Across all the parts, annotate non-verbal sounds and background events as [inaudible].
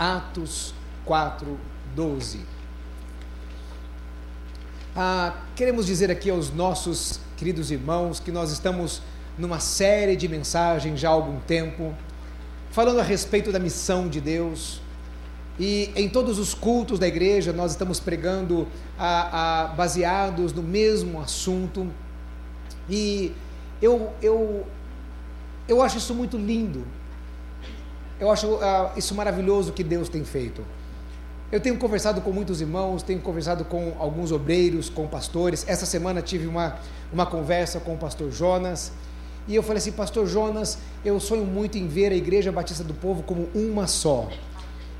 Atos 4, 12. Ah, queremos dizer aqui aos nossos queridos irmãos que nós estamos numa série de mensagens já há algum tempo, falando a respeito da missão de Deus. E em todos os cultos da igreja nós estamos pregando a, a, baseados no mesmo assunto. E eu, eu, eu acho isso muito lindo. Eu acho uh, isso maravilhoso que Deus tem feito. Eu tenho conversado com muitos irmãos, tenho conversado com alguns obreiros, com pastores. Essa semana tive uma, uma conversa com o pastor Jonas. E eu falei assim, pastor Jonas, eu sonho muito em ver a Igreja Batista do Povo como uma só.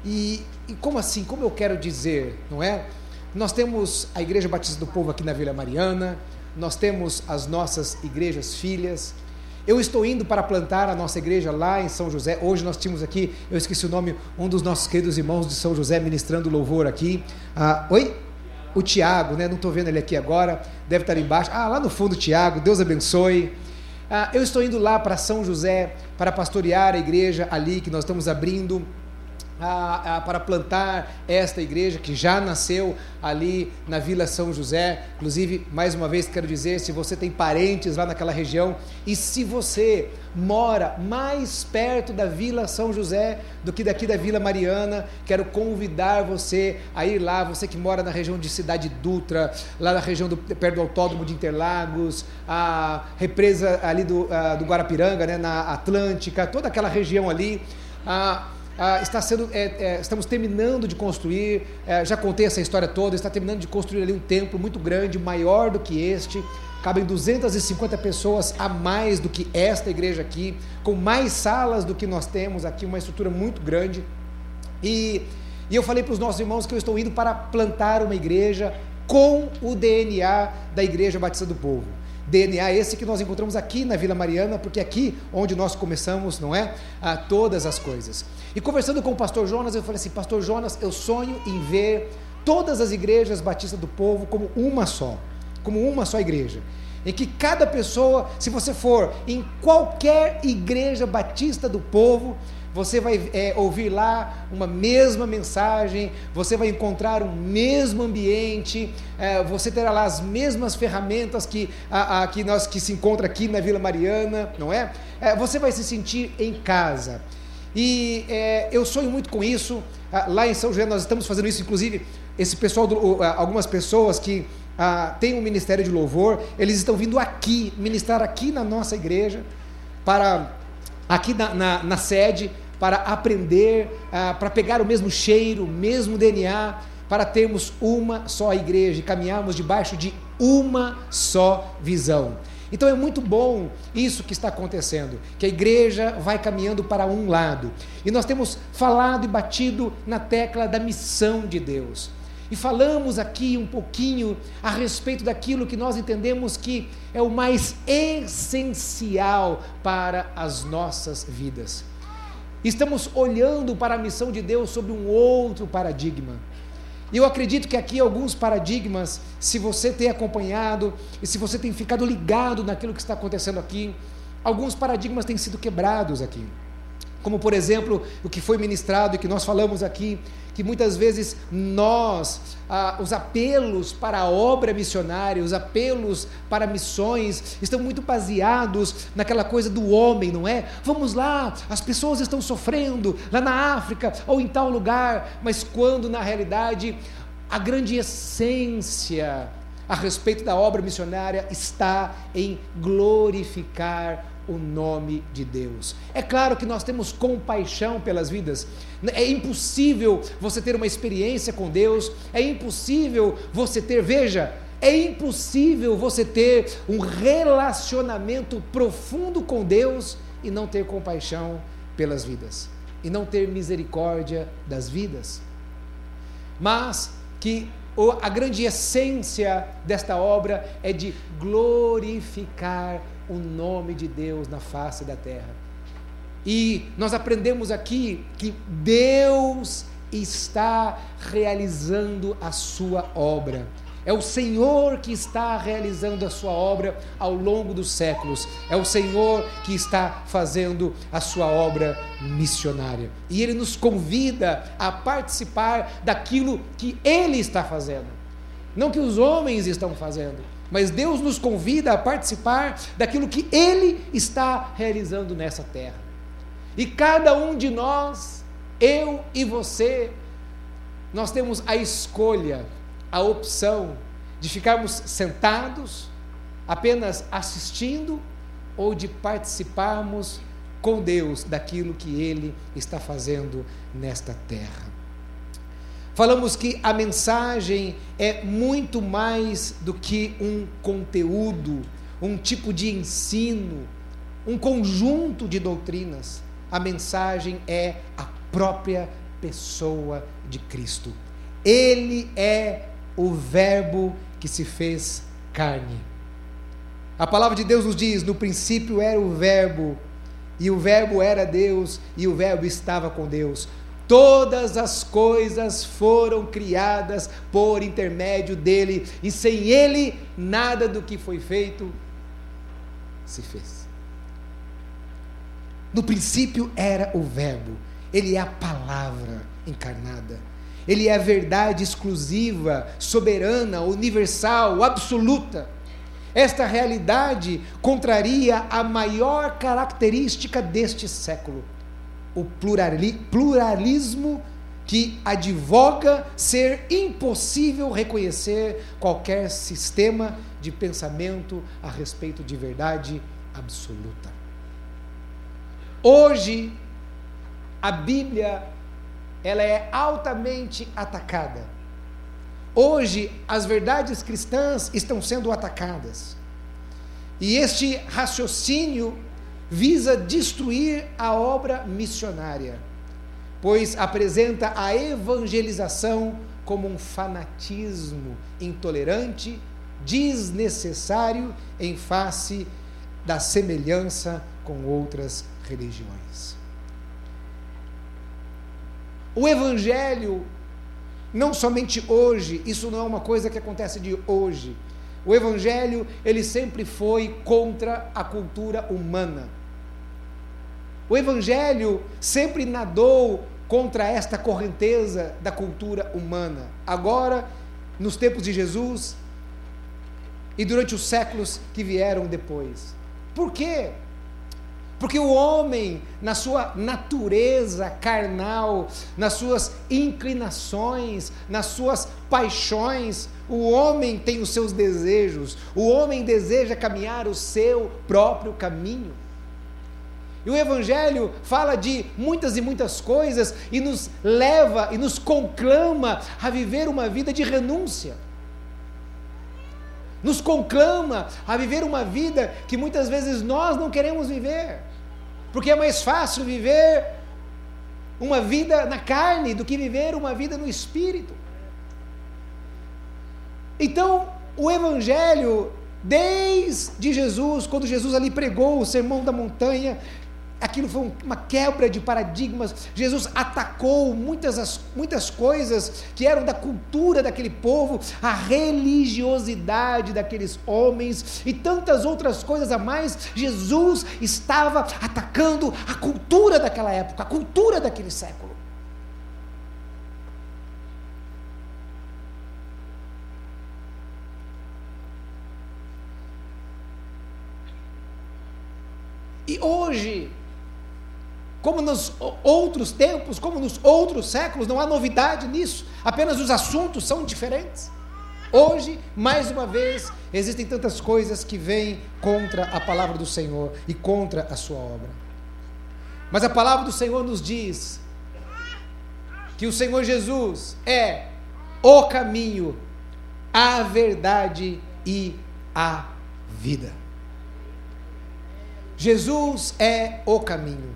E, e como assim? Como eu quero dizer, não é? Nós temos a Igreja Batista do Povo aqui na Vila Mariana, nós temos as nossas igrejas filhas, eu estou indo para plantar a nossa igreja lá em São José. Hoje nós tínhamos aqui, eu esqueci o nome, um dos nossos queridos irmãos de São José ministrando louvor aqui. Ah, oi? O Tiago, né? Não estou vendo ele aqui agora, deve estar embaixo. Ah, lá no fundo, Tiago, Deus abençoe. Ah, eu estou indo lá para São José para pastorear a igreja ali que nós estamos abrindo a, a, para plantar esta igreja que já nasceu ali na Vila São José. Inclusive, mais uma vez quero dizer, se você tem parentes lá naquela região e se você mora mais perto da Vila São José do que daqui da Vila Mariana, quero convidar você a ir lá, você que mora na região de Cidade Dutra, lá na região do, perto do Autódromo de Interlagos, a represa ali do, uh, do Guarapiranga, né, na Atlântica, toda aquela região ali. Uh, ah, está sendo, é, é, estamos terminando de construir, é, já contei essa história toda, está terminando de construir ali um templo muito grande, maior do que este, cabem 250 pessoas a mais do que esta igreja aqui, com mais salas do que nós temos aqui, uma estrutura muito grande. E, e eu falei para os nossos irmãos que eu estou indo para plantar uma igreja com o DNA da Igreja Batista do Povo. DNA esse que nós encontramos aqui na Vila Mariana, porque é aqui onde nós começamos, não é? A todas as coisas. E conversando com o pastor Jonas, eu falei assim: Pastor Jonas, eu sonho em ver todas as igrejas batistas do povo como uma só, como uma só igreja. Em que cada pessoa, se você for em qualquer igreja batista do povo, você vai é, ouvir lá uma mesma mensagem, você vai encontrar um mesmo ambiente, é, você terá lá as mesmas ferramentas que, a, a, que, nós, que se encontra aqui na Vila Mariana, não é? é você vai se sentir em casa. E é, eu sonho muito com isso. Ah, lá em São José nós estamos fazendo isso, inclusive esse pessoal, do, algumas pessoas que ah, têm um ministério de louvor, eles estão vindo aqui ministrar aqui na nossa igreja para aqui na, na, na sede para aprender, ah, para pegar o mesmo cheiro, o mesmo DNA, para termos uma só igreja e caminharmos debaixo de uma só visão. Então é muito bom isso que está acontecendo, que a igreja vai caminhando para um lado. E nós temos falado e batido na tecla da missão de Deus. E falamos aqui um pouquinho a respeito daquilo que nós entendemos que é o mais essencial para as nossas vidas. Estamos olhando para a missão de Deus sob um outro paradigma. E eu acredito que aqui alguns paradigmas, se você tem acompanhado e se você tem ficado ligado naquilo que está acontecendo aqui, alguns paradigmas têm sido quebrados aqui. Como, por exemplo, o que foi ministrado e que nós falamos aqui que muitas vezes nós, ah, os apelos para a obra missionária, os apelos para missões, estão muito baseados naquela coisa do homem, não é? Vamos lá, as pessoas estão sofrendo lá na África ou em tal lugar, mas quando na realidade a grande essência a respeito da obra missionária está em glorificar o nome de Deus. É claro que nós temos compaixão pelas vidas. É impossível você ter uma experiência com Deus, é impossível você ter, veja, é impossível você ter um relacionamento profundo com Deus e não ter compaixão pelas vidas, e não ter misericórdia das vidas. Mas que a grande essência desta obra é de glorificar o nome de Deus na face da terra. E nós aprendemos aqui que Deus está realizando a sua obra. É o Senhor que está realizando a sua obra ao longo dos séculos. É o Senhor que está fazendo a sua obra missionária. E Ele nos convida a participar daquilo que Ele está fazendo. Não que os homens estão fazendo, mas Deus nos convida a participar daquilo que Ele está realizando nessa terra. E cada um de nós, eu e você, nós temos a escolha a opção de ficarmos sentados, apenas assistindo, ou de participarmos com Deus daquilo que Ele está fazendo nesta terra. Falamos que a mensagem é muito mais do que um conteúdo, um tipo de ensino, um conjunto de doutrinas. A mensagem é a própria pessoa de Cristo. Ele é o Verbo que se fez carne. A palavra de Deus nos diz: no princípio era o Verbo, e o Verbo era Deus, e o Verbo estava com Deus. Todas as coisas foram criadas por intermédio dele, e sem ele, nada do que foi feito se fez. No princípio era o Verbo, ele é a palavra encarnada. Ele é a verdade exclusiva, soberana, universal, absoluta. Esta realidade contraria a maior característica deste século, o pluralismo que advoga ser impossível reconhecer qualquer sistema de pensamento a respeito de verdade absoluta. Hoje, a Bíblia ela é altamente atacada. Hoje, as verdades cristãs estão sendo atacadas. E este raciocínio visa destruir a obra missionária, pois apresenta a evangelização como um fanatismo intolerante, desnecessário em face da semelhança com outras religiões. O Evangelho, não somente hoje, isso não é uma coisa que acontece de hoje. O Evangelho, ele sempre foi contra a cultura humana. O Evangelho sempre nadou contra esta correnteza da cultura humana. Agora, nos tempos de Jesus e durante os séculos que vieram depois. Por quê? Porque o homem, na sua natureza carnal, nas suas inclinações, nas suas paixões, o homem tem os seus desejos, o homem deseja caminhar o seu próprio caminho. E o Evangelho fala de muitas e muitas coisas e nos leva e nos conclama a viver uma vida de renúncia. Nos conclama a viver uma vida que muitas vezes nós não queremos viver. Porque é mais fácil viver uma vida na carne do que viver uma vida no espírito. Então, o Evangelho, desde Jesus, quando Jesus ali pregou o sermão da montanha, aquilo foi uma quebra de paradigmas. Jesus atacou muitas, muitas coisas que eram da cultura daquele povo, a religiosidade daqueles homens e tantas outras coisas a mais. Jesus estava atacando a cultura daquela época, a cultura daquele século. E hoje, como nos outros tempos, como nos outros séculos, não há novidade nisso, apenas os assuntos são diferentes. Hoje, mais uma vez, existem tantas coisas que vêm contra a palavra do Senhor e contra a sua obra. Mas a palavra do Senhor nos diz que o Senhor Jesus é o caminho, a verdade e a vida. Jesus é o caminho.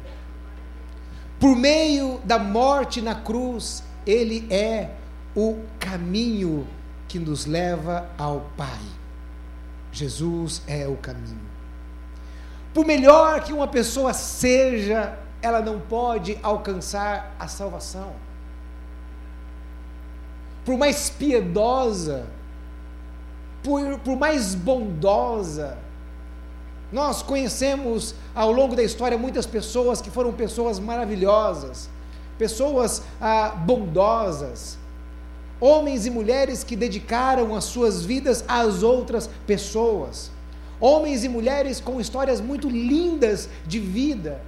Por meio da morte na cruz, ele é o caminho que nos leva ao Pai. Jesus é o caminho. Por melhor que uma pessoa seja, ela não pode alcançar a salvação. Por mais piedosa por, por mais bondosa. Nós conhecemos ao longo da história muitas pessoas que foram pessoas maravilhosas, pessoas ah, bondosas, homens e mulheres que dedicaram as suas vidas às outras pessoas, homens e mulheres com histórias muito lindas de vida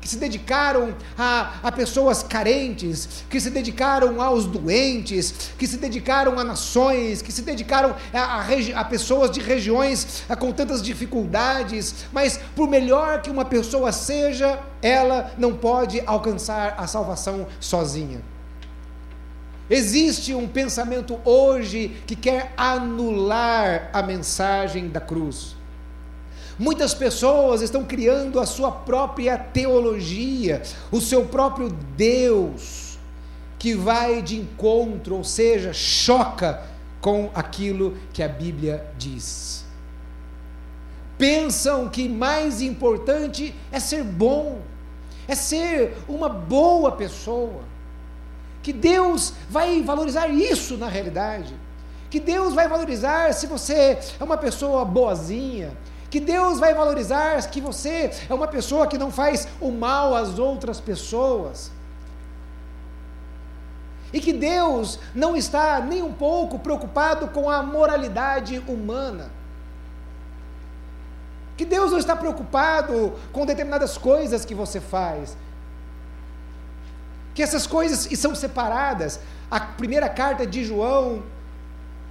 que se dedicaram a, a pessoas carentes, que se dedicaram aos doentes, que se dedicaram a nações, que se dedicaram a, a, a pessoas de regiões com tantas dificuldades, mas por melhor que uma pessoa seja, ela não pode alcançar a salvação sozinha. Existe um pensamento hoje que quer anular a mensagem da cruz. Muitas pessoas estão criando a sua própria teologia, o seu próprio Deus, que vai de encontro, ou seja, choca com aquilo que a Bíblia diz. Pensam que mais importante é ser bom, é ser uma boa pessoa. Que Deus vai valorizar isso na realidade. Que Deus vai valorizar se você é uma pessoa boazinha, que Deus vai valorizar que você é uma pessoa que não faz o mal às outras pessoas. E que Deus não está nem um pouco preocupado com a moralidade humana. Que Deus não está preocupado com determinadas coisas que você faz. Que essas coisas são separadas. A primeira carta de João,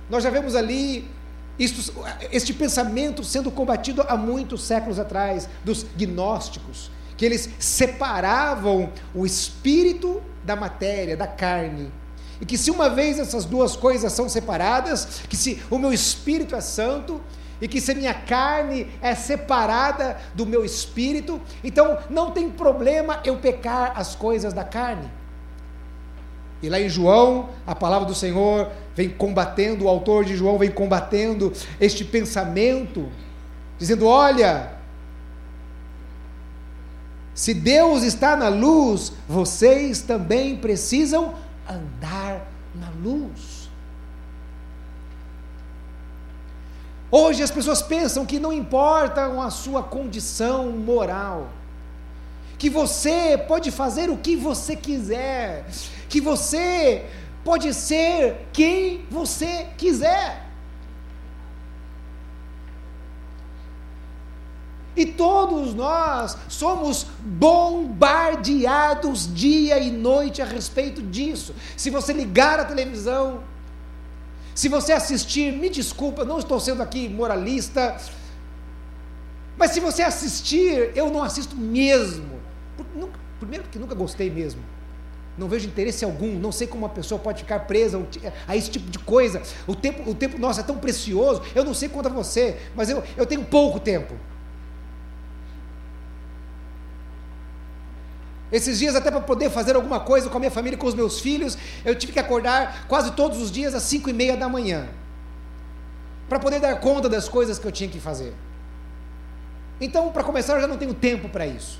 nós já vemos ali isto, este pensamento sendo combatido há muitos séculos atrás, dos gnósticos, que eles separavam o espírito da matéria, da carne. E que se uma vez essas duas coisas são separadas, que se o meu espírito é santo, e que se minha carne é separada do meu espírito, então não tem problema eu pecar as coisas da carne. E lá em João, a palavra do Senhor vem combatendo, o autor de João vem combatendo este pensamento, dizendo: olha, se Deus está na luz, vocês também precisam andar na luz. Hoje as pessoas pensam que não importa a sua condição moral, que você pode fazer o que você quiser, que você pode ser quem você quiser. E todos nós somos bombardeados dia e noite a respeito disso. Se você ligar a televisão, se você assistir, me desculpa, não estou sendo aqui moralista, mas se você assistir, eu não assisto mesmo. Primeiro, porque nunca gostei mesmo não vejo interesse algum, não sei como uma pessoa pode ficar presa a esse tipo de coisa. O tempo, o tempo nosso é tão precioso, eu não sei quanto a você, mas eu, eu tenho pouco tempo. Esses dias, até para poder fazer alguma coisa com a minha família, com os meus filhos, eu tive que acordar quase todos os dias às cinco e meia da manhã, para poder dar conta das coisas que eu tinha que fazer. Então, para começar, eu já não tenho tempo para isso.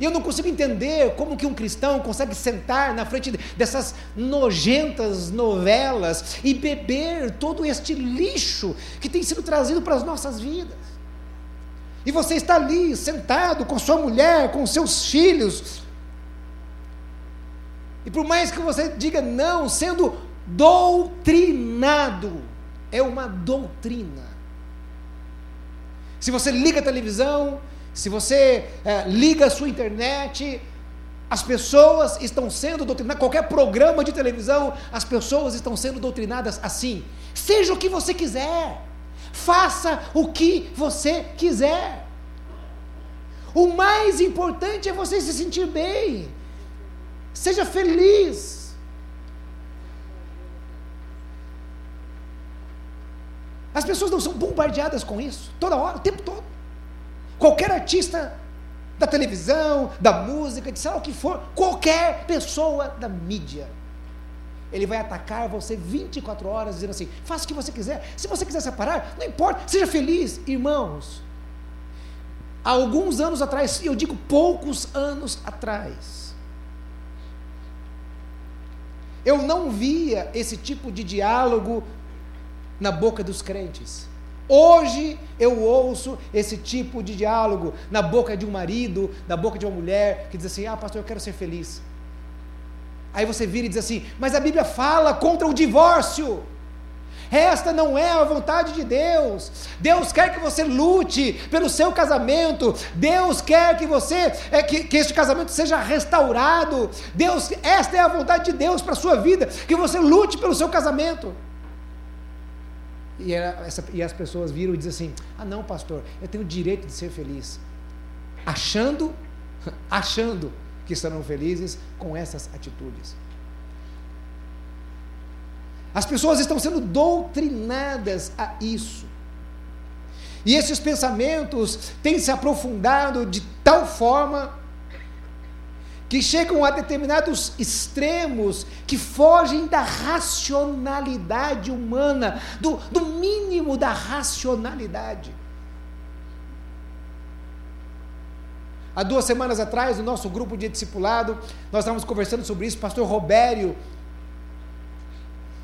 E eu não consigo entender como que um cristão consegue sentar na frente dessas nojentas novelas e beber todo este lixo que tem sido trazido para as nossas vidas. E você está ali sentado com sua mulher, com seus filhos. E por mais que você diga não, sendo doutrinado, é uma doutrina. Se você liga a televisão, se você é, liga a sua internet, as pessoas estão sendo doutrinadas, qualquer programa de televisão, as pessoas estão sendo doutrinadas assim. Seja o que você quiser, faça o que você quiser. O mais importante é você se sentir bem, seja feliz. As pessoas não são bombardeadas com isso, toda hora, o tempo todo. Qualquer artista da televisão, da música, de sei lá o que for, qualquer pessoa da mídia. Ele vai atacar você 24 horas, dizendo assim: faça o que você quiser. Se você quiser separar, não importa, seja feliz. Irmãos, há alguns anos atrás, eu digo poucos anos atrás, eu não via esse tipo de diálogo na boca dos crentes. Hoje eu ouço esse tipo de diálogo na boca de um marido, na boca de uma mulher, que diz assim: Ah, pastor, eu quero ser feliz. Aí você vira e diz assim: Mas a Bíblia fala contra o divórcio. Esta não é a vontade de Deus. Deus quer que você lute pelo seu casamento. Deus quer que você é, que, que este casamento seja restaurado. Deus, esta é a vontade de Deus para a sua vida, que você lute pelo seu casamento. E, era, essa, e as pessoas viram e dizem assim: Ah, não, pastor, eu tenho o direito de ser feliz. Achando, [laughs] achando que estarão felizes com essas atitudes. As pessoas estão sendo doutrinadas a isso. E esses pensamentos têm se aprofundado de tal forma que chegam a determinados extremos que fogem da racionalidade humana, do, do mínimo da racionalidade. Há duas semanas atrás, no nosso grupo de discipulado, nós estávamos conversando sobre isso, pastor Robério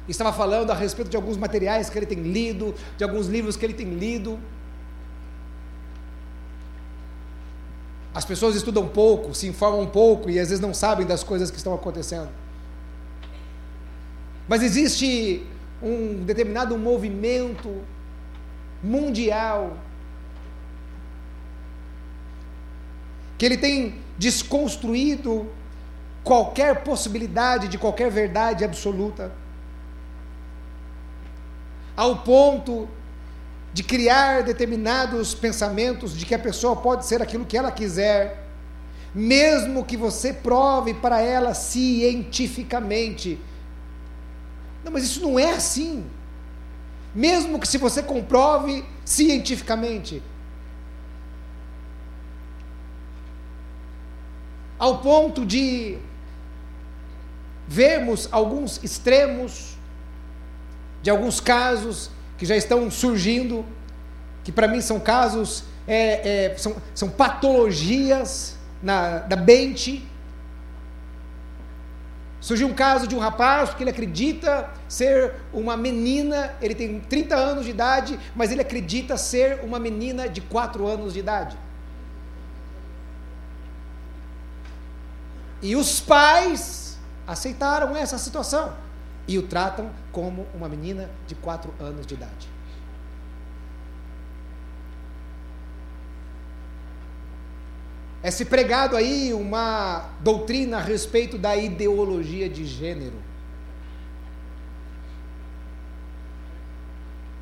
estava falando a respeito de alguns materiais que ele tem lido, de alguns livros que ele tem lido. As pessoas estudam pouco, se informam pouco e às vezes não sabem das coisas que estão acontecendo. Mas existe um determinado movimento mundial que ele tem desconstruído qualquer possibilidade de qualquer verdade absoluta, ao ponto de criar determinados pensamentos de que a pessoa pode ser aquilo que ela quiser, mesmo que você prove para ela cientificamente. Não, mas isso não é assim. Mesmo que se você comprove cientificamente, ao ponto de vermos alguns extremos de alguns casos que já estão surgindo, que para mim são casos, é, é, são, são patologias na, da mente. Surgiu um caso de um rapaz que ele acredita ser uma menina, ele tem 30 anos de idade, mas ele acredita ser uma menina de 4 anos de idade. E os pais aceitaram essa situação e o tratam como uma menina de 4 anos de idade. é se pregado aí uma doutrina a respeito da ideologia de gênero.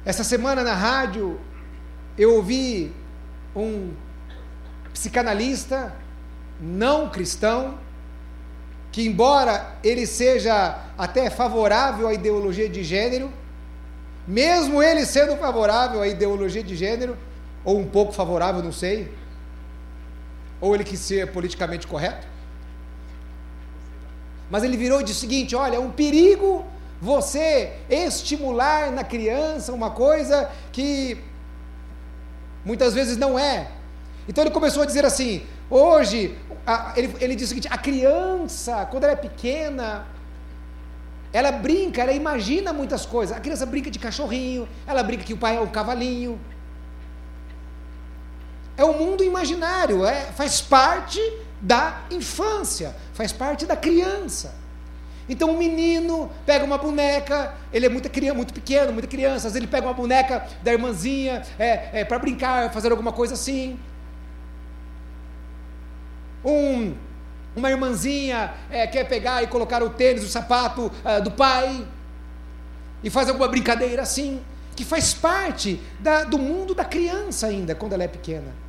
Essa semana na rádio eu ouvi um psicanalista não cristão que embora ele seja até favorável à ideologia de gênero, mesmo ele sendo favorável à ideologia de gênero, ou um pouco favorável, não sei, ou ele quis ser politicamente correto? Mas ele virou e o seguinte: olha, é um perigo você estimular na criança uma coisa que muitas vezes não é. Então ele começou a dizer assim: hoje, a, ele, ele disse o seguinte: a criança, quando ela é pequena, ela brinca, ela imagina muitas coisas. A criança brinca de cachorrinho, ela brinca que o pai é um cavalinho, é o mundo imaginário, é, faz parte da infância, faz parte da criança. Então o um menino pega uma boneca, ele é muito, criança, muito pequeno, muita criança, às vezes ele pega uma boneca da irmãzinha é, é para brincar, fazer alguma coisa assim. Um, uma irmãzinha é, quer pegar e colocar o tênis, o sapato uh, do pai, e faz alguma brincadeira assim, que faz parte da, do mundo da criança ainda, quando ela é pequena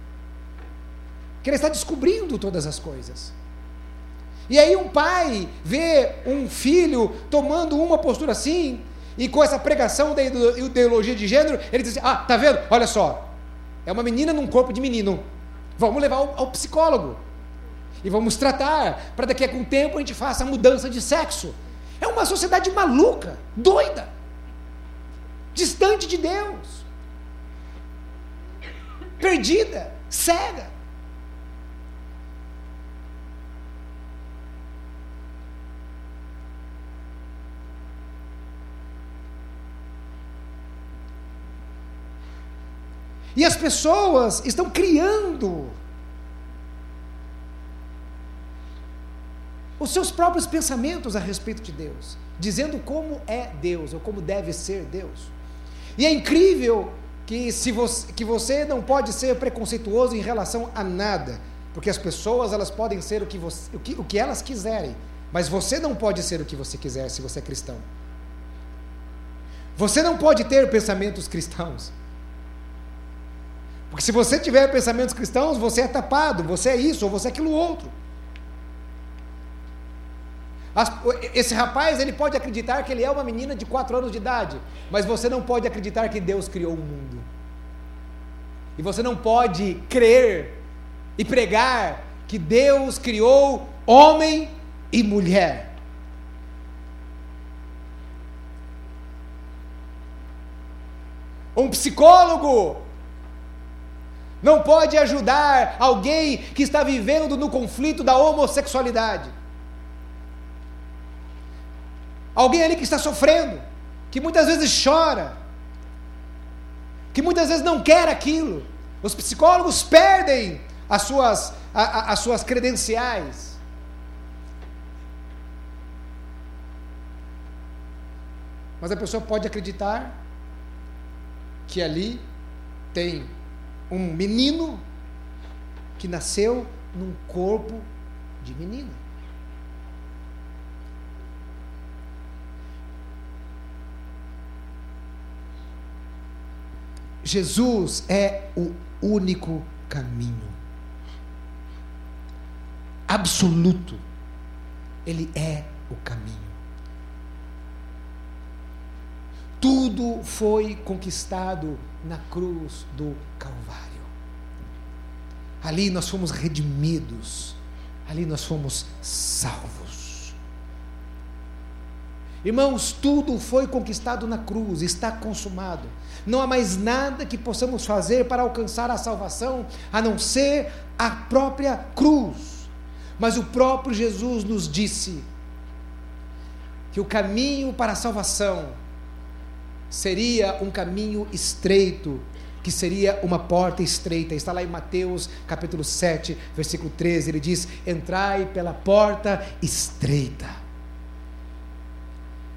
que ele está descobrindo todas as coisas. E aí um pai vê um filho tomando uma postura assim, e com essa pregação da ideologia de gênero, ele diz assim, ah, tá vendo? Olha só, é uma menina num corpo de menino. Vamos levar ao, ao psicólogo. E vamos tratar, para daqui a algum tempo a gente faça a mudança de sexo. É uma sociedade maluca, doida, distante de Deus, perdida, cega. E as pessoas estão criando os seus próprios pensamentos a respeito de Deus, dizendo como é Deus ou como deve ser Deus. E é incrível que, se você, que você não pode ser preconceituoso em relação a nada, porque as pessoas elas podem ser o que, você, o que, o que elas quiserem, mas você não pode ser o que você quiser se você é cristão. Você não pode ter pensamentos cristãos. Porque se você tiver pensamentos cristãos, você é tapado, você é isso ou você é aquilo outro. Esse rapaz, ele pode acreditar que ele é uma menina de 4 anos de idade, mas você não pode acreditar que Deus criou o mundo. E você não pode crer e pregar que Deus criou homem e mulher. Um psicólogo não pode ajudar alguém que está vivendo no conflito da homossexualidade. Alguém ali que está sofrendo, que muitas vezes chora, que muitas vezes não quer aquilo. Os psicólogos perdem as suas, a, a, as suas credenciais. Mas a pessoa pode acreditar que ali tem um menino que nasceu num corpo de menina. Jesus é o único caminho. Absoluto. Ele é o caminho. Tudo foi conquistado na cruz do Calvário. Ali nós fomos redimidos. Ali nós fomos salvos. Irmãos, tudo foi conquistado na cruz, está consumado. Não há mais nada que possamos fazer para alcançar a salvação a não ser a própria cruz. Mas o próprio Jesus nos disse que o caminho para a salvação seria um caminho estreito, que seria uma porta estreita. Está lá em Mateus capítulo 7, versículo 13, ele diz: "Entrai pela porta estreita".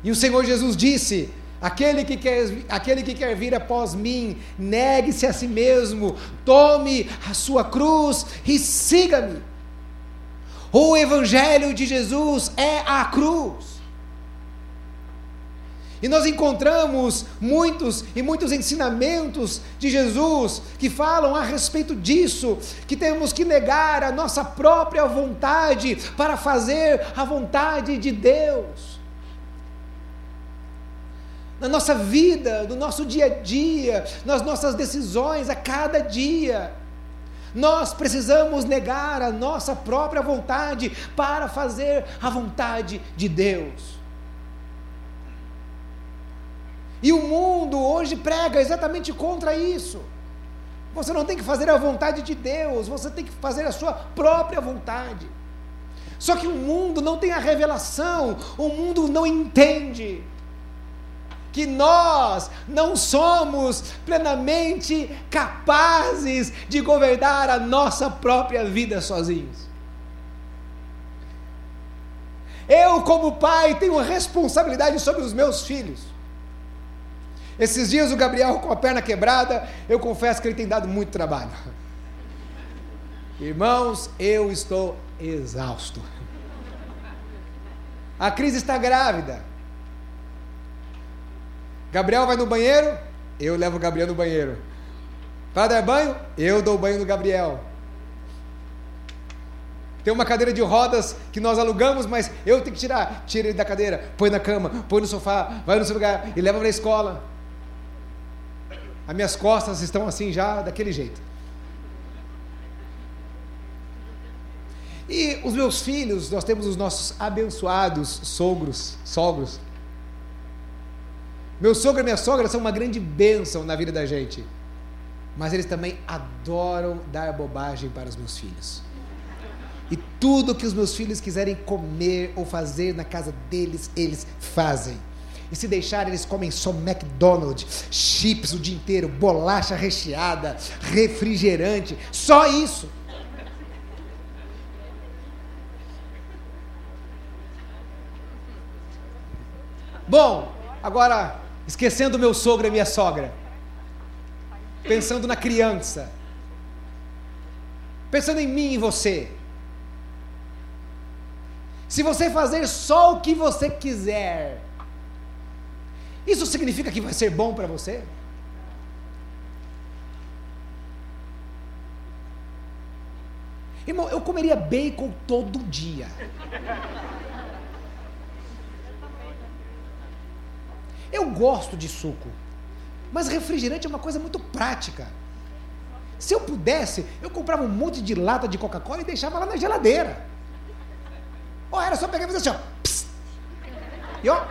E o Senhor Jesus disse: Aquele que, quer, aquele que quer vir após mim, negue-se a si mesmo, tome a sua cruz e siga-me. O Evangelho de Jesus é a cruz. E nós encontramos muitos e muitos ensinamentos de Jesus que falam a respeito disso, que temos que negar a nossa própria vontade para fazer a vontade de Deus na nossa vida, no nosso dia a dia, nas nossas decisões a cada dia. Nós precisamos negar a nossa própria vontade para fazer a vontade de Deus. E o mundo hoje prega exatamente contra isso. Você não tem que fazer a vontade de Deus, você tem que fazer a sua própria vontade. Só que o mundo não tem a revelação, o mundo não entende que nós não somos plenamente capazes de governar a nossa própria vida sozinhos. Eu, como pai, tenho responsabilidade sobre os meus filhos. Esses dias o Gabriel com a perna quebrada, eu confesso que ele tem dado muito trabalho. Irmãos, eu estou exausto. A crise está grávida. Gabriel vai no banheiro, eu levo o Gabriel no banheiro. Para dar banho, eu dou banho no Gabriel. Tem uma cadeira de rodas que nós alugamos, mas eu tenho que tirar. Tira ele da cadeira, põe na cama, põe no sofá, vai no seu lugar e leva para a escola. As minhas costas estão assim já, daquele jeito. E os meus filhos, nós temos os nossos abençoados sogros, sogros. Meu sogro e minha sogra são uma grande bênção na vida da gente. Mas eles também adoram dar bobagem para os meus filhos. E tudo que os meus filhos quiserem comer ou fazer na casa deles, eles fazem. E se deixar, eles comem só McDonald's, chips o dia inteiro, bolacha recheada, refrigerante, só isso. Bom, agora esquecendo meu sogro e minha sogra, pensando na criança, pensando em mim e você. Se você fazer só o que você quiser, isso significa que vai ser bom para você? Irmão, eu comeria bacon todo dia. Eu gosto de suco, mas refrigerante é uma coisa muito prática. Se eu pudesse, eu comprava um monte de lata de Coca-Cola e deixava lá na geladeira. Ou era só pegar e fazer assim, ó. E ó.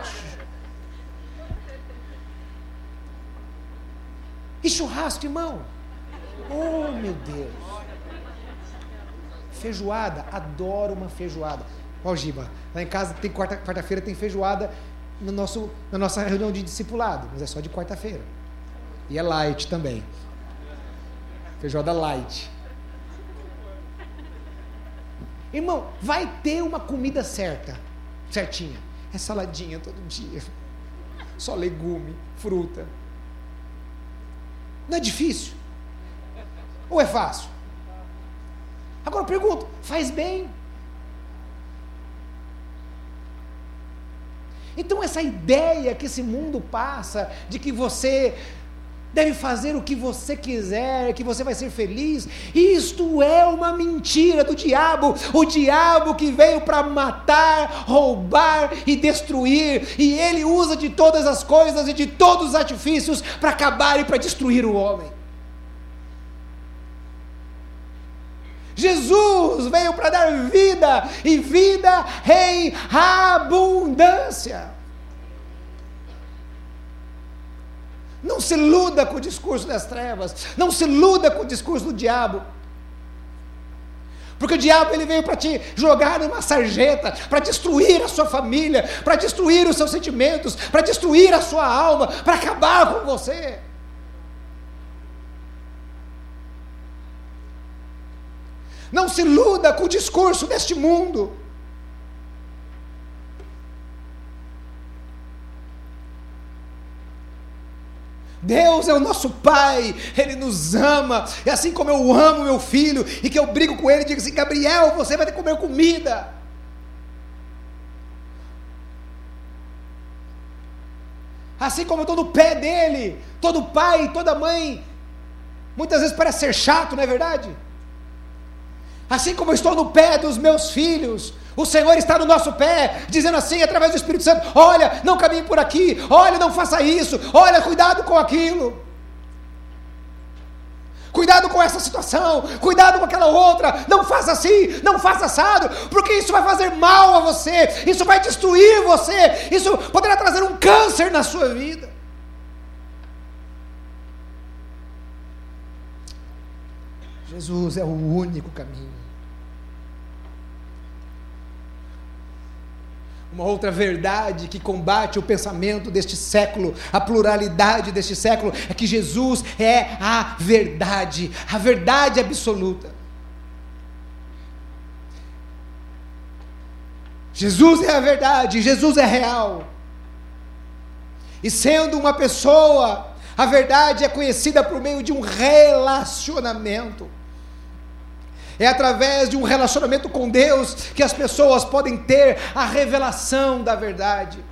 E churrasco, irmão? Oh, meu Deus. Feijoada, adoro uma feijoada. Ó, Giba, lá em casa tem quarta-feira quarta tem feijoada no nosso, na nossa reunião de discipulado, mas é só de quarta-feira. E é light também. Feijoada light. Irmão, vai ter uma comida certa, certinha. É saladinha todo dia. Só legume, fruta. Não é difícil? Ou é fácil? Agora eu pergunto, faz bem? Então, essa ideia que esse mundo passa de que você deve fazer o que você quiser, que você vai ser feliz. Isto é uma mentira do diabo, o diabo que veio para matar, roubar e destruir, e ele usa de todas as coisas e de todos os artifícios para acabar e para destruir o homem. Jesus veio para dar vida e vida em abundância. Não se iluda com o discurso das trevas, não se iluda com o discurso do diabo. Porque o diabo ele veio para te jogar numa sarjeta, para destruir a sua família, para destruir os seus sentimentos, para destruir a sua alma, para acabar com você. Não se iluda com o discurso deste mundo. Deus é o nosso Pai, Ele nos ama, e assim como eu amo meu filho, e que eu brigo com ele, digo assim: Gabriel, você vai ter que comer comida. Assim como eu estou no pé dele, todo pai, toda mãe, muitas vezes parece ser chato, não é verdade? Assim como estou no pé dos meus filhos, o Senhor está no nosso pé, dizendo assim, através do Espírito Santo: olha, não caminhe por aqui, olha, não faça isso, olha, cuidado com aquilo. Cuidado com essa situação, cuidado com aquela outra, não faça assim, não faça assado, porque isso vai fazer mal a você, isso vai destruir você, isso poderá trazer um câncer na sua vida. Jesus é o único caminho. Uma outra verdade que combate o pensamento deste século, a pluralidade deste século, é que Jesus é a verdade, a verdade absoluta. Jesus é a verdade, Jesus é real. E sendo uma pessoa, a verdade é conhecida por meio de um relacionamento. É através de um relacionamento com Deus que as pessoas podem ter a revelação da verdade.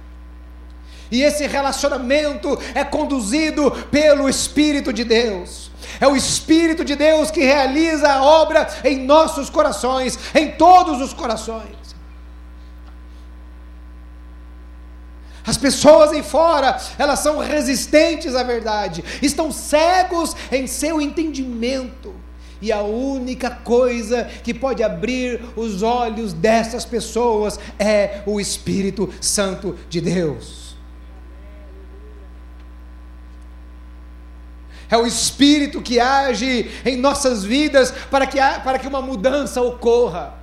E esse relacionamento é conduzido pelo Espírito de Deus. É o Espírito de Deus que realiza a obra em nossos corações, em todos os corações. As pessoas aí fora, elas são resistentes à verdade, estão cegos em seu entendimento e a única coisa que pode abrir os olhos dessas pessoas é o Espírito Santo de Deus. É o Espírito que age em nossas vidas para que, para que uma mudança ocorra.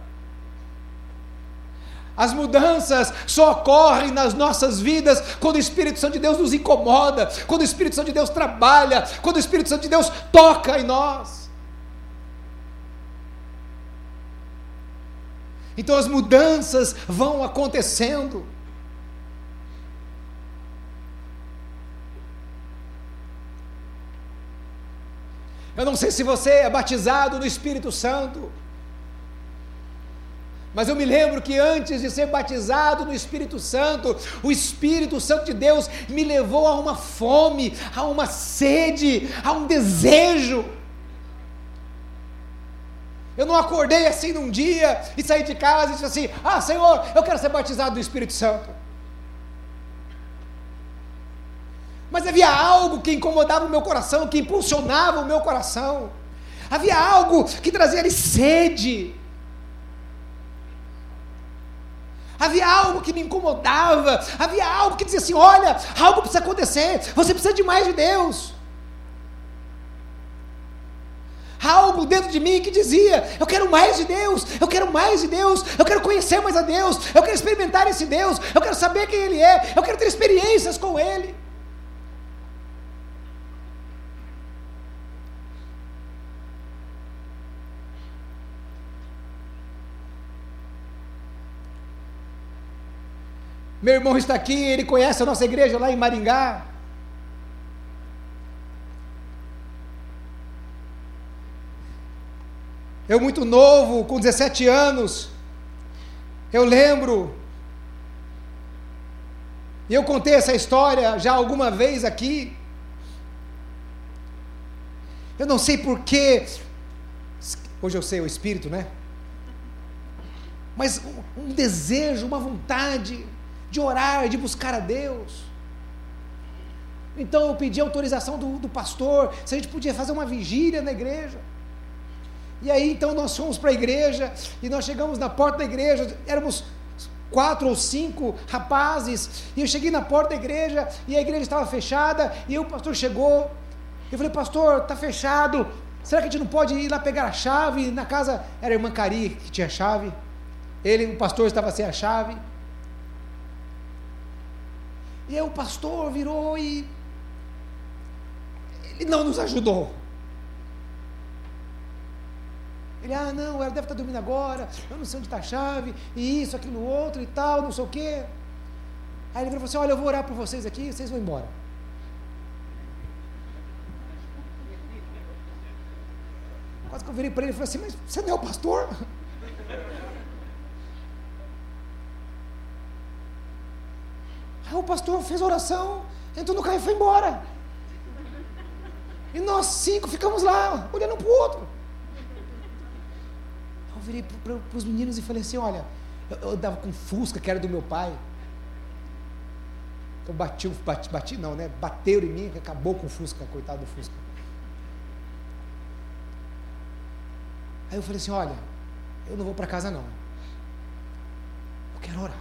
As mudanças só ocorrem nas nossas vidas quando o Espírito Santo de Deus nos incomoda, quando o Espírito Santo de Deus trabalha, quando o Espírito Santo de Deus toca em nós. Então as mudanças vão acontecendo. Eu não sei se você é batizado no Espírito Santo. Mas eu me lembro que antes de ser batizado no Espírito Santo, o Espírito Santo de Deus me levou a uma fome, a uma sede, a um desejo. Eu não acordei assim num dia e saí de casa e disse assim: Ah, Senhor, eu quero ser batizado do Espírito Santo. Mas havia algo que incomodava o meu coração, que impulsionava o meu coração. Havia algo que trazia ali sede. havia algo que me incomodava, havia algo que dizia assim: olha, algo precisa acontecer, você precisa de mais de Deus. Algo dentro de mim que dizia: eu quero mais de Deus, eu quero mais de Deus, eu quero conhecer mais a Deus, eu quero experimentar esse Deus, eu quero saber quem Ele é, eu quero ter experiências com Ele. Meu irmão está aqui, ele conhece a nossa igreja lá em Maringá. Eu, muito novo, com 17 anos, eu lembro, e eu contei essa história já alguma vez aqui. Eu não sei porquê, hoje eu sei o espírito, né? Mas um, desejo, uma vontade, de orar, de buscar a Deus. Então eu pedi autorização do, do pastor, se a gente podia fazer uma vigília na igreja. E aí então nós fomos para a igreja, e nós chegamos na porta da igreja, éramos quatro ou cinco rapazes, e eu cheguei na porta da igreja, e a igreja estava fechada, e o pastor chegou, eu falei, pastor, está fechado, será que a gente não pode ir lá pegar a chave? Na casa era a irmã Cari que tinha a chave, ele, o pastor estava sem a chave, e aí o pastor virou e ele não nos ajudou. Ele, ah, não, ela deve estar dormindo agora, eu não sei onde está a chave, e isso, aquilo, outro e tal, não sei o quê. Aí ele falou assim: Olha, eu vou orar por vocês aqui, vocês vão embora. Quase que eu virei para ele e falei assim: Mas você não é o pastor? [laughs] Aí o pastor fez oração, entrou no carro e foi embora. E nós cinco ficamos lá, olhando um para o outro. Eu virei para os meninos e falei assim: olha, eu, eu dava com Fusca, que era do meu pai. Então bati, bati, bati não, né? Bateram em mim, que acabou com o Fusca, coitado do Fusca. Aí eu falei assim: olha, eu não vou para casa não. Eu quero orar.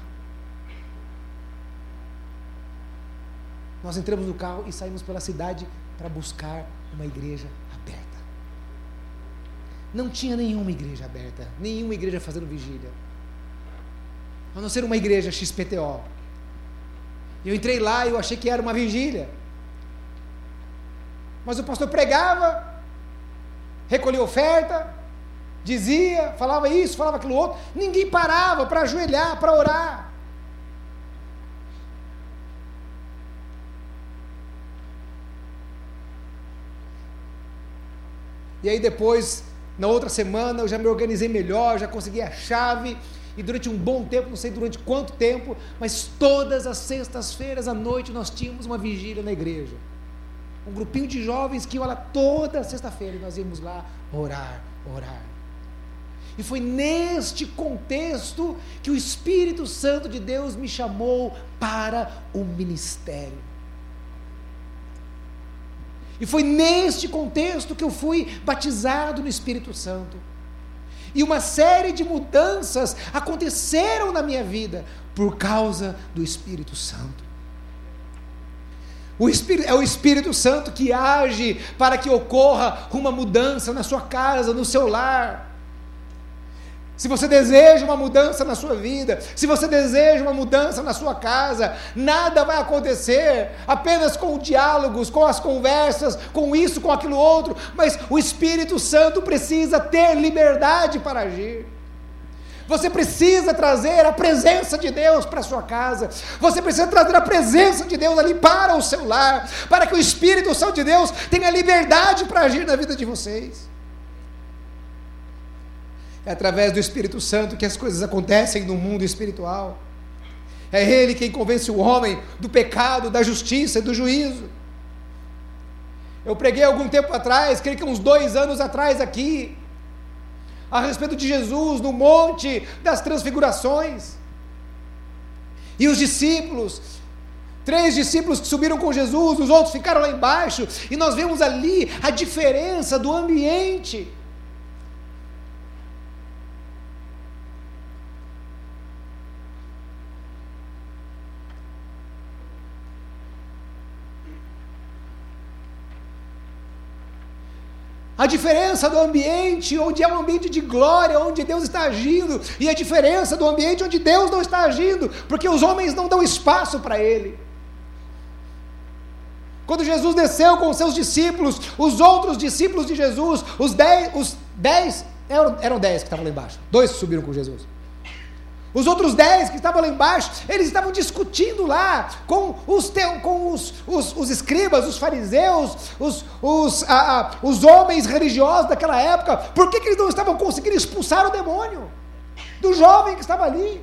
Nós entramos no carro e saímos pela cidade para buscar uma igreja aberta. Não tinha nenhuma igreja aberta, nenhuma igreja fazendo vigília. A não ser uma igreja XPTO. Eu entrei lá e eu achei que era uma vigília. Mas o pastor pregava, recolhia oferta, dizia, falava isso, falava aquilo outro. Ninguém parava para ajoelhar, para orar. E aí depois, na outra semana, eu já me organizei melhor, já consegui a chave. E durante um bom tempo, não sei durante quanto tempo, mas todas as sextas-feiras à noite nós tínhamos uma vigília na igreja. Um grupinho de jovens que ia lá toda sexta-feira e nós íamos lá orar, orar. E foi neste contexto que o Espírito Santo de Deus me chamou para o ministério. E foi neste contexto que eu fui batizado no Espírito Santo. E uma série de mudanças aconteceram na minha vida por causa do Espírito Santo. O Espírito, é o Espírito Santo que age para que ocorra uma mudança na sua casa, no seu lar. Se você deseja uma mudança na sua vida, se você deseja uma mudança na sua casa, nada vai acontecer apenas com diálogos, com as conversas, com isso, com aquilo outro, mas o Espírito Santo precisa ter liberdade para agir. Você precisa trazer a presença de Deus para a sua casa. Você precisa trazer a presença de Deus ali para o seu lar, para que o Espírito Santo de Deus tenha liberdade para agir na vida de vocês. É através do Espírito Santo que as coisas acontecem no mundo espiritual. É Ele quem convence o homem do pecado, da justiça e do juízo. Eu preguei algum tempo atrás, creio que uns dois anos atrás aqui, a respeito de Jesus no Monte das Transfigurações. E os discípulos, três discípulos que subiram com Jesus, os outros ficaram lá embaixo, e nós vemos ali a diferença do ambiente. A diferença do ambiente onde é um ambiente de glória, onde Deus está agindo, e a diferença do ambiente onde Deus não está agindo, porque os homens não dão espaço para Ele. Quando Jesus desceu com os seus discípulos, os outros discípulos de Jesus, os dez, os dez eram, eram dez que estavam lá embaixo, dois subiram com Jesus. Os outros dez que estavam lá embaixo, eles estavam discutindo lá com os, com os, os, os escribas, os fariseus, os, os, os homens religiosos daquela época, por que, que eles não estavam conseguindo expulsar o demônio do jovem que estava ali?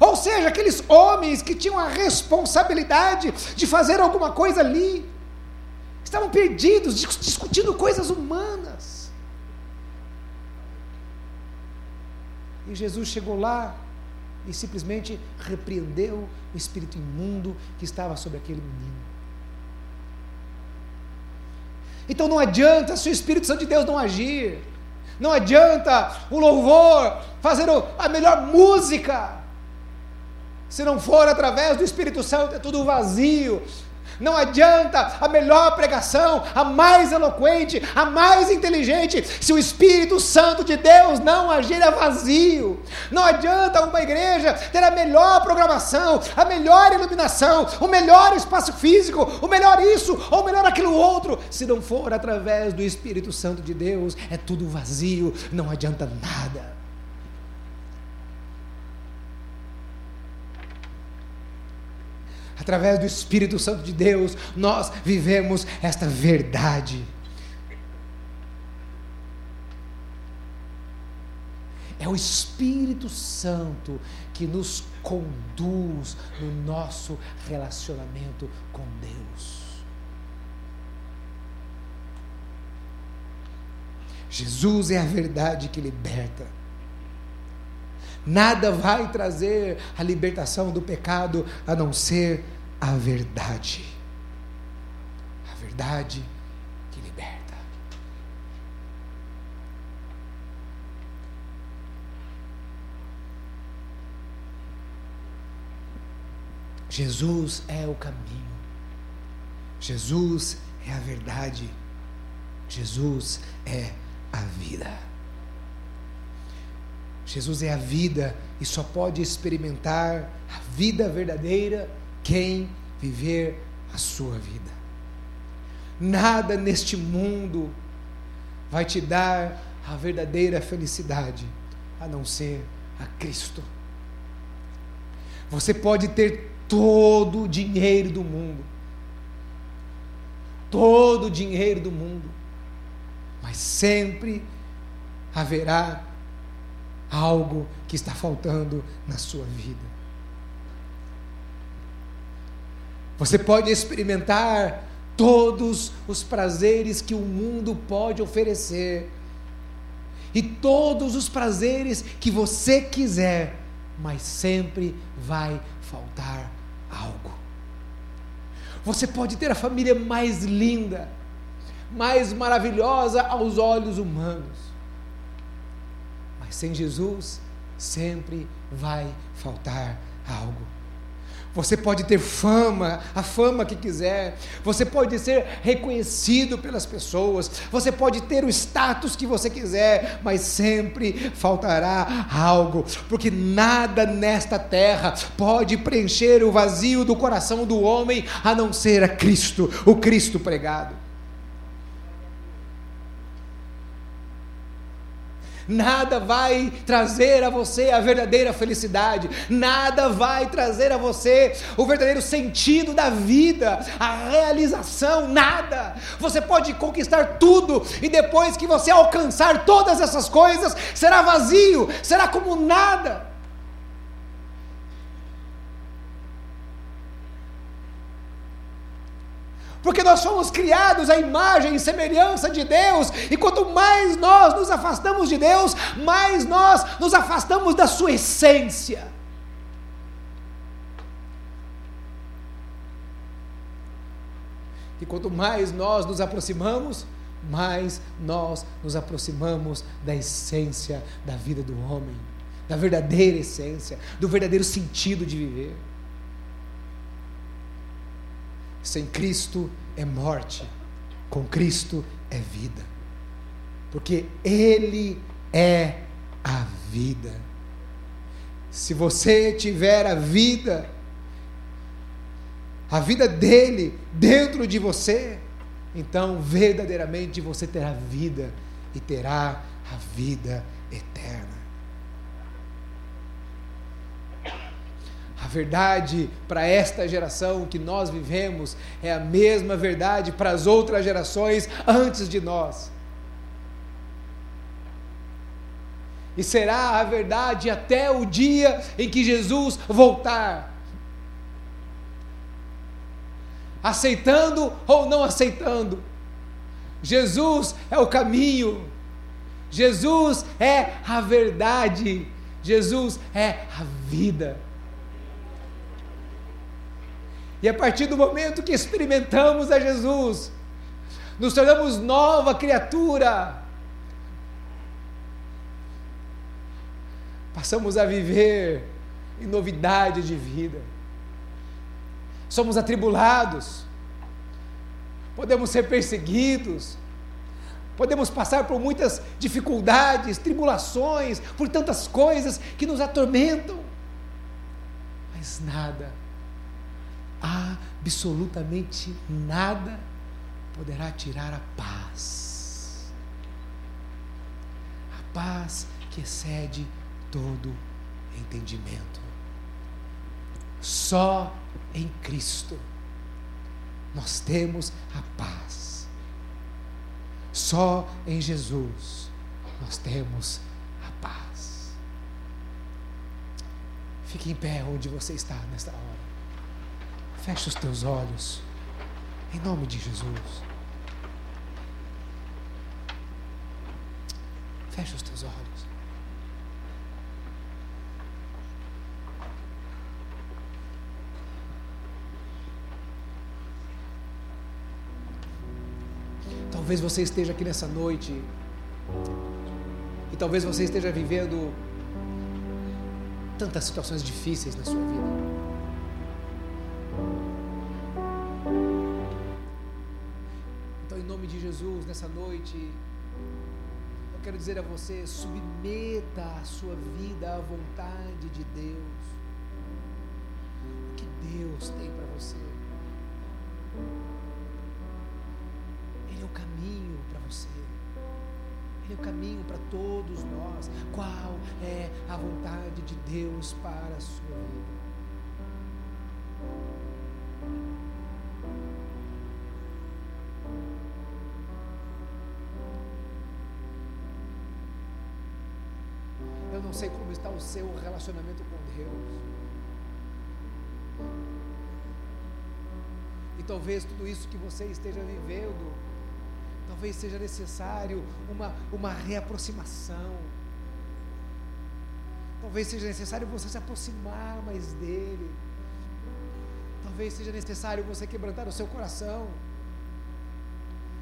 Ou seja, aqueles homens que tinham a responsabilidade de fazer alguma coisa ali, estavam perdidos, discutindo coisas humanas. E Jesus chegou lá e simplesmente repreendeu o espírito imundo que estava sobre aquele menino. Então não adianta se o Espírito Santo de Deus não agir, não adianta o louvor, fazer a melhor música, se não for através do Espírito Santo, é tudo vazio, não adianta a melhor pregação, a mais eloquente, a mais inteligente, se o Espírito Santo de Deus não agir é vazio. Não adianta uma igreja ter a melhor programação, a melhor iluminação, o melhor espaço físico, o melhor isso ou o melhor aquilo outro, se não for através do Espírito Santo de Deus, é tudo vazio, não adianta nada. Através do Espírito Santo de Deus, nós vivemos esta verdade. É o Espírito Santo que nos conduz no nosso relacionamento com Deus. Jesus é a verdade que liberta. Nada vai trazer a libertação do pecado a não ser a verdade. A verdade que liberta. Jesus é o caminho. Jesus é a verdade. Jesus é a vida. Jesus é a vida e só pode experimentar a vida verdadeira quem viver a sua vida. Nada neste mundo vai te dar a verdadeira felicidade a não ser a Cristo. Você pode ter todo o dinheiro do mundo, todo o dinheiro do mundo, mas sempre haverá algo que está faltando na sua vida. Você pode experimentar todos os prazeres que o mundo pode oferecer, e todos os prazeres que você quiser, mas sempre vai faltar algo. Você pode ter a família mais linda, mais maravilhosa aos olhos humanos, sem Jesus sempre vai faltar algo. Você pode ter fama, a fama que quiser. Você pode ser reconhecido pelas pessoas. Você pode ter o status que você quiser, mas sempre faltará algo, porque nada nesta terra pode preencher o vazio do coração do homem a não ser a Cristo, o Cristo pregado. Nada vai trazer a você a verdadeira felicidade, nada vai trazer a você o verdadeiro sentido da vida, a realização, nada. Você pode conquistar tudo e depois que você alcançar todas essas coisas, será vazio, será como nada. Porque nós somos criados à imagem e semelhança de Deus, e quanto mais nós nos afastamos de Deus, mais nós nos afastamos da Sua essência. E quanto mais nós nos aproximamos, mais nós nos aproximamos da essência da vida do homem, da verdadeira essência, do verdadeiro sentido de viver. Sem Cristo é morte, com Cristo é vida. Porque Ele é a vida. Se você tiver a vida, a vida dele dentro de você, então verdadeiramente você terá vida e terá a vida eterna. A verdade para esta geração que nós vivemos é a mesma verdade para as outras gerações antes de nós. E será a verdade até o dia em que Jesus voltar. Aceitando ou não aceitando. Jesus é o caminho. Jesus é a verdade. Jesus é a vida. E a partir do momento que experimentamos a Jesus, nos tornamos nova criatura. Passamos a viver em novidade de vida. Somos atribulados. Podemos ser perseguidos. Podemos passar por muitas dificuldades, tribulações, por tantas coisas que nos atormentam. Mas nada absolutamente nada poderá tirar a paz. A paz que excede todo entendimento. Só em Cristo nós temos a paz. Só em Jesus nós temos a paz. Fique em pé onde você está nesta hora. Feche os teus olhos. Em nome de Jesus. Feche os teus olhos. Talvez você esteja aqui nessa noite e talvez você esteja vivendo tantas situações difíceis na sua vida. Noite, eu quero dizer a você: submeta a sua vida à vontade de Deus. O que Deus tem para você? Ele é o caminho para você. Ele é o caminho para todos nós. Qual é a vontade de Deus para a sua vida? Sei como está o seu relacionamento com Deus. E talvez tudo isso que você esteja vivendo, talvez seja necessário uma, uma reaproximação. Talvez seja necessário você se aproximar mais dele. Talvez seja necessário você quebrantar o seu coração,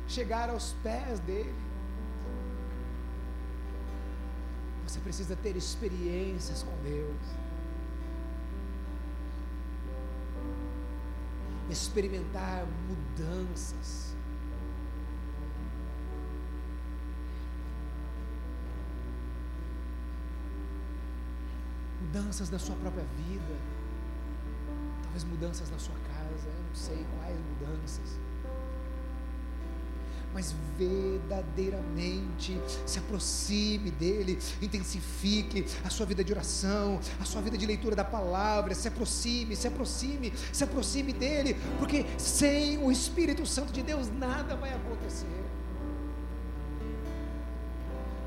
chegar aos pés dele. Você precisa ter experiências com Deus. experimentar mudanças. Mudanças na sua própria vida, talvez mudanças na sua casa, eu não sei quais mudanças mas verdadeiramente se aproxime dele, intensifique a sua vida de oração, a sua vida de leitura da palavra, se aproxime, se aproxime, se aproxime dele, porque sem o Espírito Santo de Deus nada vai acontecer.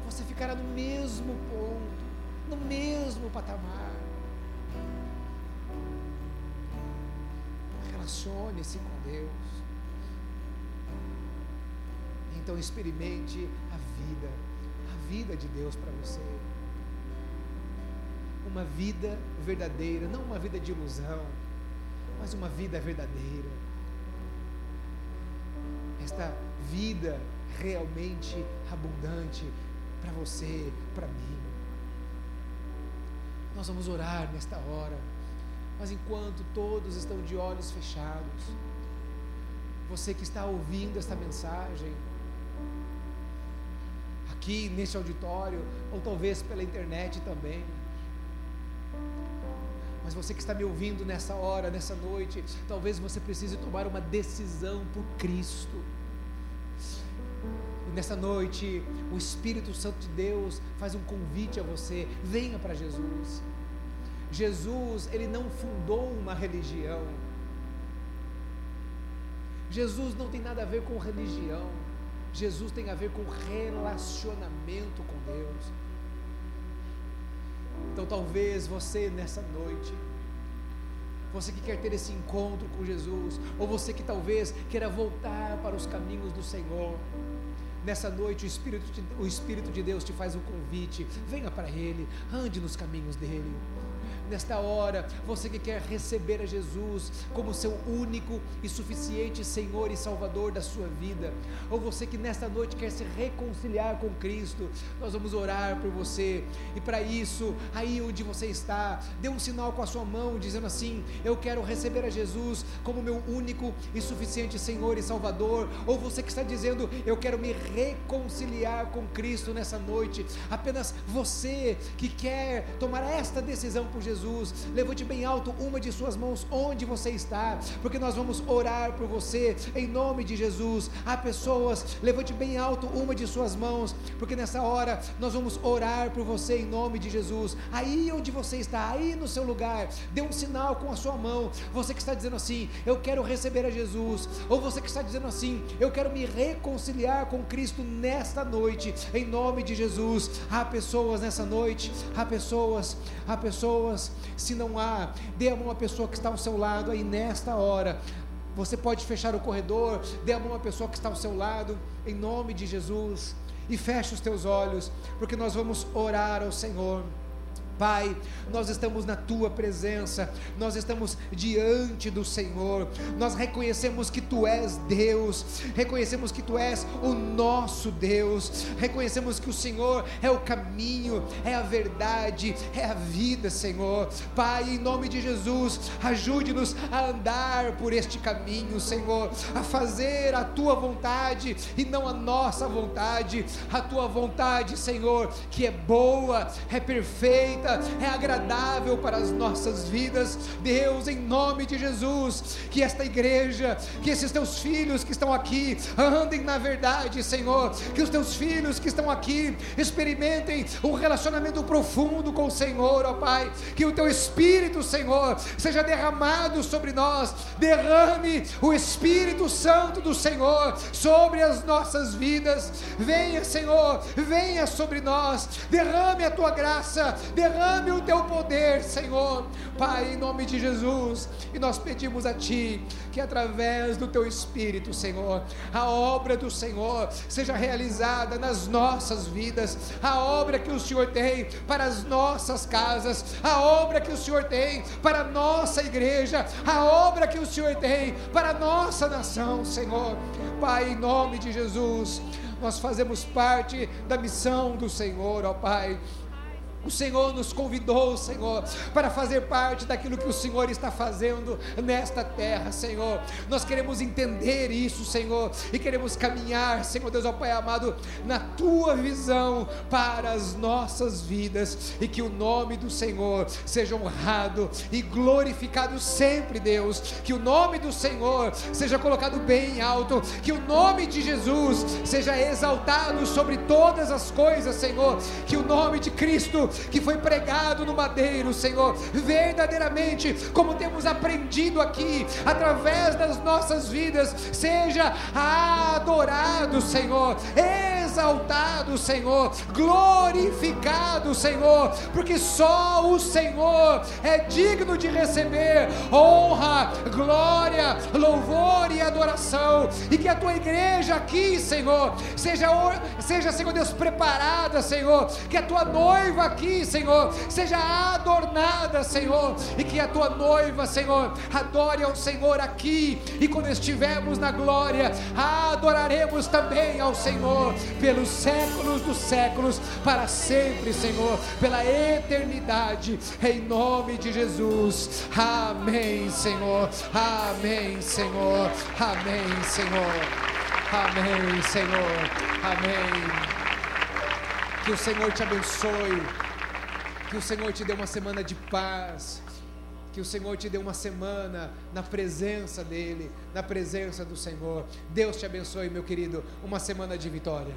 Você ficará no mesmo ponto, no mesmo patamar. Relacione-se com Deus. Então experimente a vida, a vida de Deus para você. Uma vida verdadeira, não uma vida de ilusão, mas uma vida verdadeira. Esta vida realmente abundante para você, para mim. Nós vamos orar nesta hora, mas enquanto todos estão de olhos fechados, você que está ouvindo esta mensagem, aqui nesse auditório, ou talvez pela internet também. Mas você que está me ouvindo nessa hora, nessa noite, talvez você precise tomar uma decisão por Cristo. E nessa noite, o Espírito Santo de Deus faz um convite a você: venha para Jesus. Jesus, ele não fundou uma religião. Jesus não tem nada a ver com religião. Jesus tem a ver com relacionamento com Deus. Então talvez você nessa noite, você que quer ter esse encontro com Jesus, ou você que talvez queira voltar para os caminhos do Senhor, nessa noite o Espírito, o Espírito de Deus te faz um convite, venha para Ele, ande nos caminhos dEle nesta hora, você que quer receber a Jesus como seu único e suficiente Senhor e Salvador da sua vida, ou você que nesta noite quer se reconciliar com Cristo, nós vamos orar por você. E para isso, aí onde você está, dê um sinal com a sua mão dizendo assim: Eu quero receber a Jesus como meu único e suficiente Senhor e Salvador. Ou você que está dizendo: Eu quero me reconciliar com Cristo nessa noite. Apenas você que quer tomar esta decisão por Jesus Jesus. Levante bem alto uma de suas mãos onde você está, porque nós vamos orar por você em nome de Jesus. Há pessoas, levante bem alto uma de suas mãos, porque nessa hora nós vamos orar por você em nome de Jesus. Aí onde você está, aí no seu lugar, dê um sinal com a sua mão. Você que está dizendo assim, eu quero receber a Jesus, ou você que está dizendo assim, eu quero me reconciliar com Cristo nesta noite, em nome de Jesus. Há pessoas nessa noite, há pessoas, há pessoas se não há, dê a mão à pessoa que está ao seu lado aí nesta hora. Você pode fechar o corredor, dê a mão à pessoa que está ao seu lado, em nome de Jesus, e feche os teus olhos, porque nós vamos orar ao Senhor. Pai, nós estamos na tua presença, nós estamos diante do Senhor, nós reconhecemos que tu és Deus, reconhecemos que tu és o nosso Deus, reconhecemos que o Senhor é o caminho, é a verdade, é a vida, Senhor. Pai, em nome de Jesus, ajude-nos a andar por este caminho, Senhor, a fazer a tua vontade e não a nossa vontade, a tua vontade, Senhor, que é boa, é perfeita é agradável para as nossas vidas. Deus, em nome de Jesus, que esta igreja, que esses teus filhos que estão aqui andem na verdade, Senhor. Que os teus filhos que estão aqui experimentem um relacionamento profundo com o Senhor, ó Pai. Que o teu Espírito, Senhor, seja derramado sobre nós. Derrame o Espírito Santo do Senhor sobre as nossas vidas. Venha, Senhor, venha sobre nós. Derrame a tua graça. Derrame derrame o teu poder, Senhor, Pai, em nome de Jesus. E nós pedimos a Ti que através do Teu Espírito, Senhor, a obra do Senhor seja realizada nas nossas vidas, a obra que o Senhor tem para as nossas casas, a obra que o Senhor tem para a nossa igreja, a obra que o Senhor tem para a nossa nação, Senhor. Pai, em nome de Jesus, nós fazemos parte da missão do Senhor, ó Pai O Senhor nos convidou, Senhor, para fazer parte daquilo que o Senhor está fazendo nesta terra, Senhor. Nós queremos entender isso, Senhor, e queremos caminhar, Senhor Deus, ó Pai amado, na tua visão para as nossas vidas e que o nome do Senhor seja honrado e glorificado sempre, Deus. Que o nome do Senhor seja colocado bem alto, que o nome de Jesus seja exaltado sobre todas as coisas, Senhor. Que o nome de Cristo que foi pregado no madeiro, Senhor, verdadeiramente, como temos aprendido aqui, através das nossas vidas, seja adorado, Senhor, exaltado, Senhor, glorificado, Senhor, porque só o Senhor é digno de receber honra, glória, louvor e adoração, e que a tua igreja aqui, Senhor, seja, seja Senhor Deus, preparada, Senhor, que a tua noiva aqui aqui, Senhor, seja adornada, Senhor, e que a tua noiva, Senhor, adore ao Senhor aqui, e quando estivermos na glória, adoraremos também ao Senhor pelos séculos dos séculos, para sempre, Senhor, pela eternidade, em nome de Jesus. Amém, Senhor. Amém, Senhor. Amém, Senhor. Amém, Senhor. Amém. Que o Senhor te abençoe. Que o Senhor te dê uma semana de paz. Que o Senhor te dê uma semana na presença dEle, na presença do Senhor. Deus te abençoe, meu querido. Uma semana de vitória.